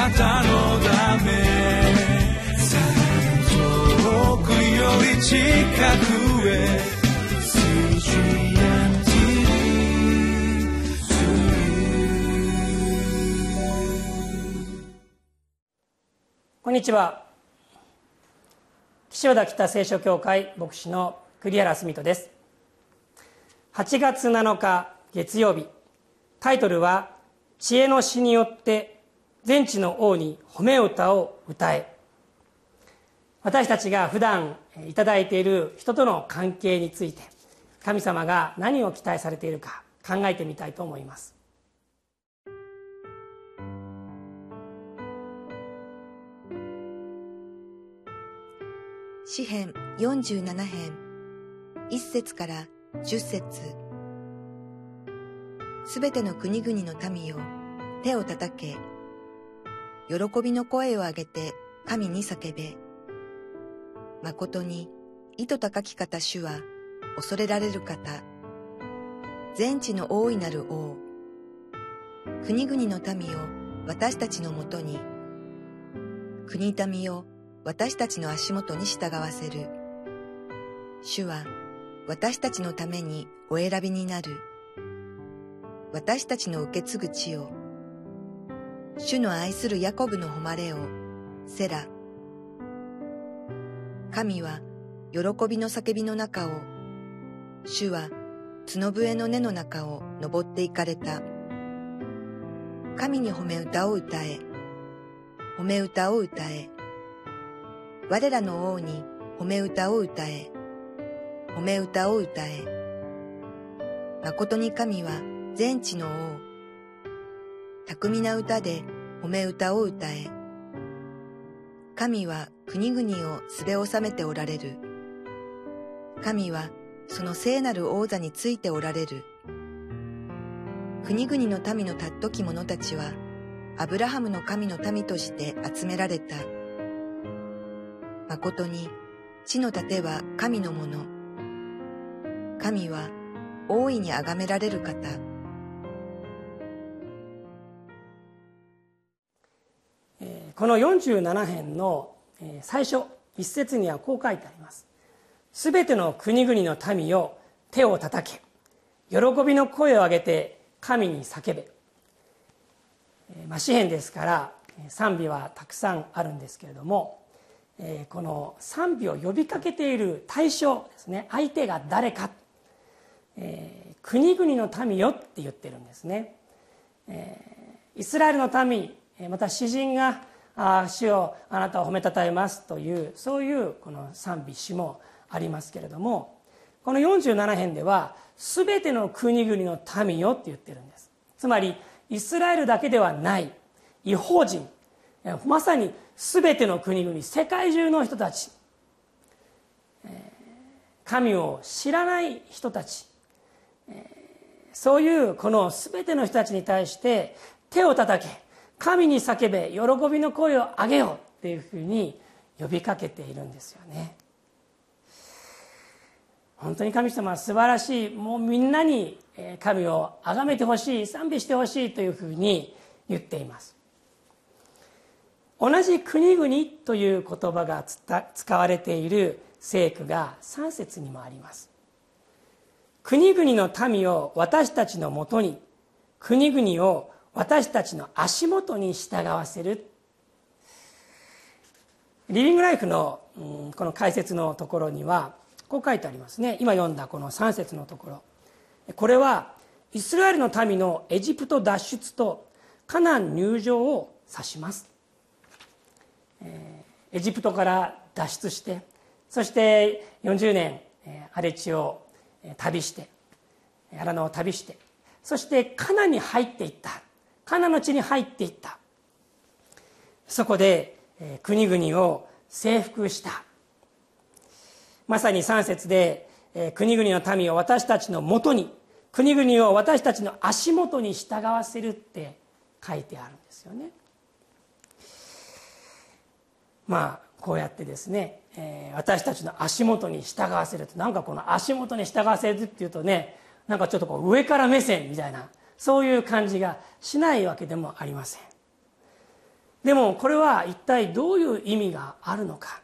なたのため遠くより近くへこんにちは。岸和田北聖書協会牧師の栗原澄人です。8月7日月曜日。タイトルは「知恵の詩によって全地の王に褒め歌を歌え」私たちが普段いただいている人との関係について神様が何を期待されているか考えてみたいと思います。詩編47編。1節から10節。すべての国々の民よ手を叩け。喜びの声を上げて神に叫べ誠に意図高き方主は恐れられる方全地の大いなる王国々の民を私たちのもとに国民よ私たちの足元に従わせる。主は私たちのためにお選びになる。私たちの受け継ぐ地を。主の愛するヤコブの誉れを、セラ。神は喜びの叫びの中を、主は角笛の根の中を登っていかれた。神に褒め歌を歌え、褒め歌を歌え。我らの王に褒め歌を歌え、褒め歌を歌え。誠に神は全地の王。巧みな歌で褒め歌を歌え。神は国々をすべ収めておられる。神はその聖なる王座についておられる。国々の民の尊き者たちは、アブラハムの神の民として集められた。誠に地の盾は神のもの。神は大いに崇められる方。この47編の最初一節にはこう書いてあります。すべての国々の民よ手を叩け。喜びの声を上げて神に叫べ、まあ、詩篇ですから賛美はたくさんあるんですけれども、この賛美を呼びかけている対象ですね。相手が誰か、えー、国々の民よって言ってるんですね、えー、イスラエルの民また詩人が「あ主をあなたを褒めたたえます」というそういうこの賛美詩もありますけれどもこの47編では「全ての国々の民よ」って言ってるんです。つまりイスラエルだけではない違法人まさに全ての国々世界中の人たち神を知らない人たちそういうこの全ての人たちに対して手を叩け神に叫べ喜びの声を上げようっていうふうに呼びかけているんですよね。本当に神様は素晴らしいもうみんなに神を崇めてほしい賛美してほしいというふうに言っています。同じ国々という言葉が使われている聖句が3節にもあります。国々の民を私たちのもとに国々を私たちの足元に従わせる。リビングライフのこの解説のところにはこう書いてありますね。今読んだこの3節のところ。これはイスラエルの民のエジプト脱出とカナン入場を指します。エジプトから脱出してそして40年荒れ地を旅して荒野を旅してそしてカナンに入っていった。カナの地に入っていった。そこで国々を征服した。まさに3節で国々の民を私たちのもとに国々を私たちの足元に従わせるって書いてあるんですよね。まあこうやってですね、えー、私たちの足元に従わせるとなんかこの足元に従わせるっていうとねなんかちょっとこう上から目線みたいなそういう感じがしないわけでもありません。でもこれは一体どういう意味があるのか。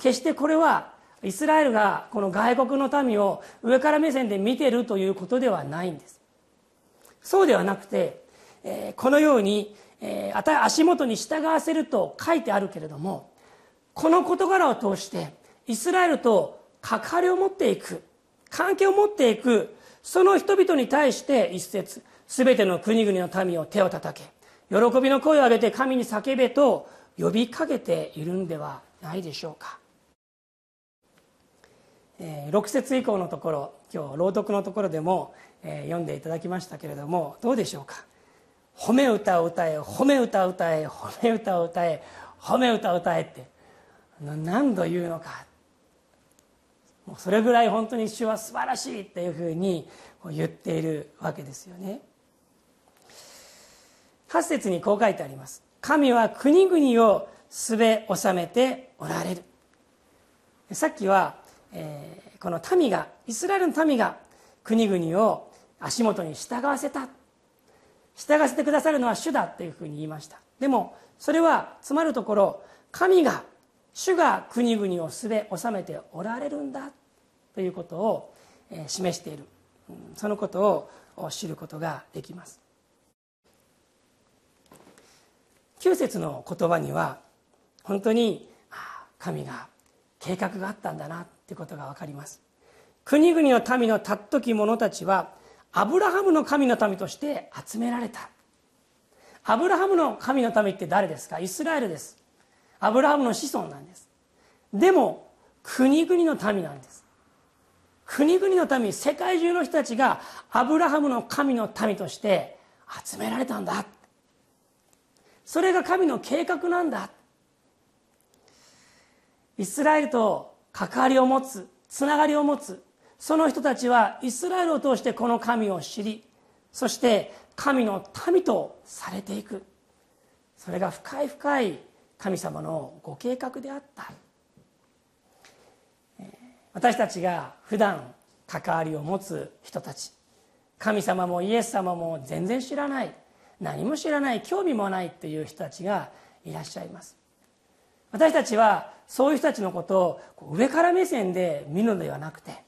決してこれはイスラエルがこの外国の民を上から目線で見てるということではないんです。そうではなくて、えー、このように、えー、足元に従わせると書いてあるけれどもこの事柄を通してイスラエルと関わりを持っていく関係を持っていくその人々に対して一節全ての国々の民を手を叩け。喜びの声を上げて神に叫べと呼びかけているんではないでしょうか。6節以降のところ今日朗読のところでも読んでいただきましたけれどもどうでしょうか。褒め歌を歌え褒め歌を歌え褒め歌を歌え褒め歌を歌えって何度言うのか。もうそれぐらい本当に主は素晴らしいっていうふうに言っているわけですよね。8節にこう書いてあります。神は国々をすべ治めておられる。さっきは、えー、この民がイスラエルの民が国々を足元に従わせた。従わせてくださるのは主だというふうに言いました。でもそれはつまるところ神が主が国々をすべ治めておられるんだ。ということを示している。そのことを知ることができます。9節の言葉には本当に神が計画があったんだなということが分かります。国々の民の尊き者たちはアブラハムの神の民として集められた。アブラハムの神の民って誰ですか？イスラエルです。アブラハムの子孫なんです。でも国々の民なんです。国々の民世界中の人たちがアブラハムの神の民として集められたんだ。それが神の計画なんだ。イスラエルと関わりを持つつながりを持つその人たちはイスラエルを通してこの神を知りそして神の民とされていく。それが深い深い神様のご計画であった。私たちが普段関わりを持つ人たち。神様もイエス様も全然知らない。何も知らない興味もないっていう人たちがいらっしゃいます。私たちはそういう人たちのことを上から目線で見るのではなくて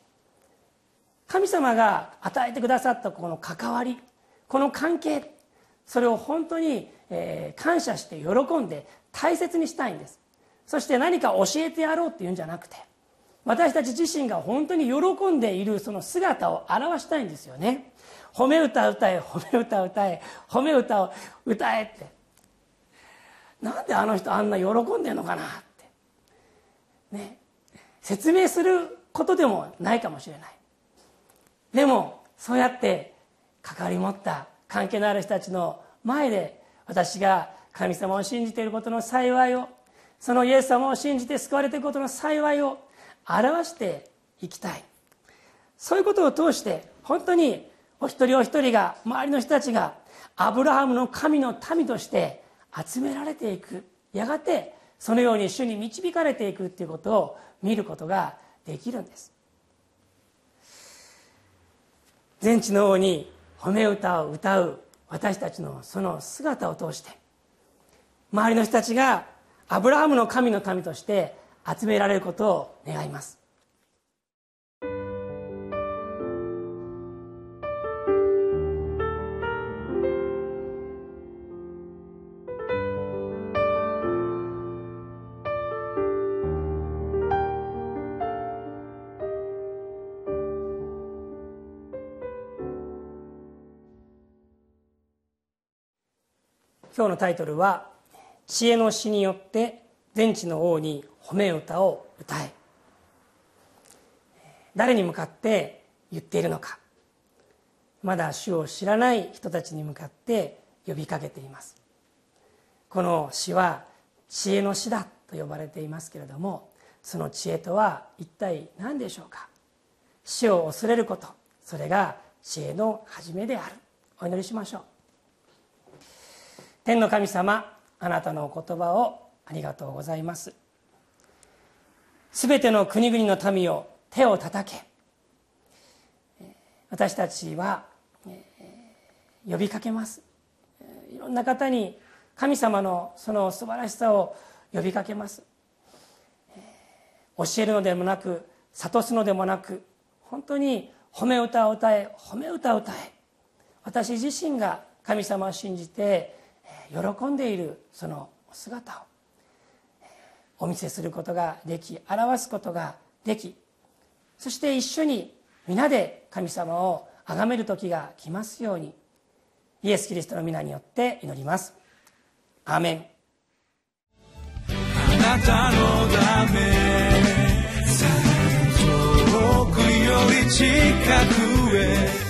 神様が与えてくださったこの関わりこの関係それを本当に、感謝して喜んで大切にしたいんです。そして何か教えてやろうっていうんじゃなくて私たち自身が本当に喜んでいるその姿を表したいんですよね。褒め歌歌え褒め歌歌え褒め歌を歌えって。なんであの人あんな喜んでんのかなって。ね。説明することでもないかもしれない。でもそうやって関わり持った関係のある人たちの前で私が神様を信じていることの幸いをそのイエス様を信じて救われていることの幸いを表していきたい。そういうことを通して本当にお一人お一人が周りの人たちがアブラハムの神の民として集められていく。やがてそのように主に導かれていくっていうことを見ることができるんです。全知の王に褒め歌を歌う私たちのその姿を通して周りの人たちがアブラハムの神の民として集められることを願います。今日のタイトルは「知恵の詩によって全知の王に褒め歌を歌え。誰に向かって言っているのか。まだ主を知らない人たちに向かって呼びかけています。この詩は知恵の詩だと呼ばれていますけれどもその知恵とは一体何でしょうか。死を恐れること。それが知恵の始めである。お祈りしましょう。天の神様あなたのお言葉をありがとうございます。すべての国々の民を手を叩け。私たちは呼びかけます。いろんな方に神様のその素晴らしさを呼びかけます。教えるのでもなく諭すのでもなく本当に褒め歌を歌え褒め歌を歌え。私自身が神様を信じて喜んでいるその姿を。お見せすることができ表すことができそして一緒に皆で神様を崇める時が来ますようにイエス・キリストの皆によって祈ります。アーメン。あなたのため遠くより近くへ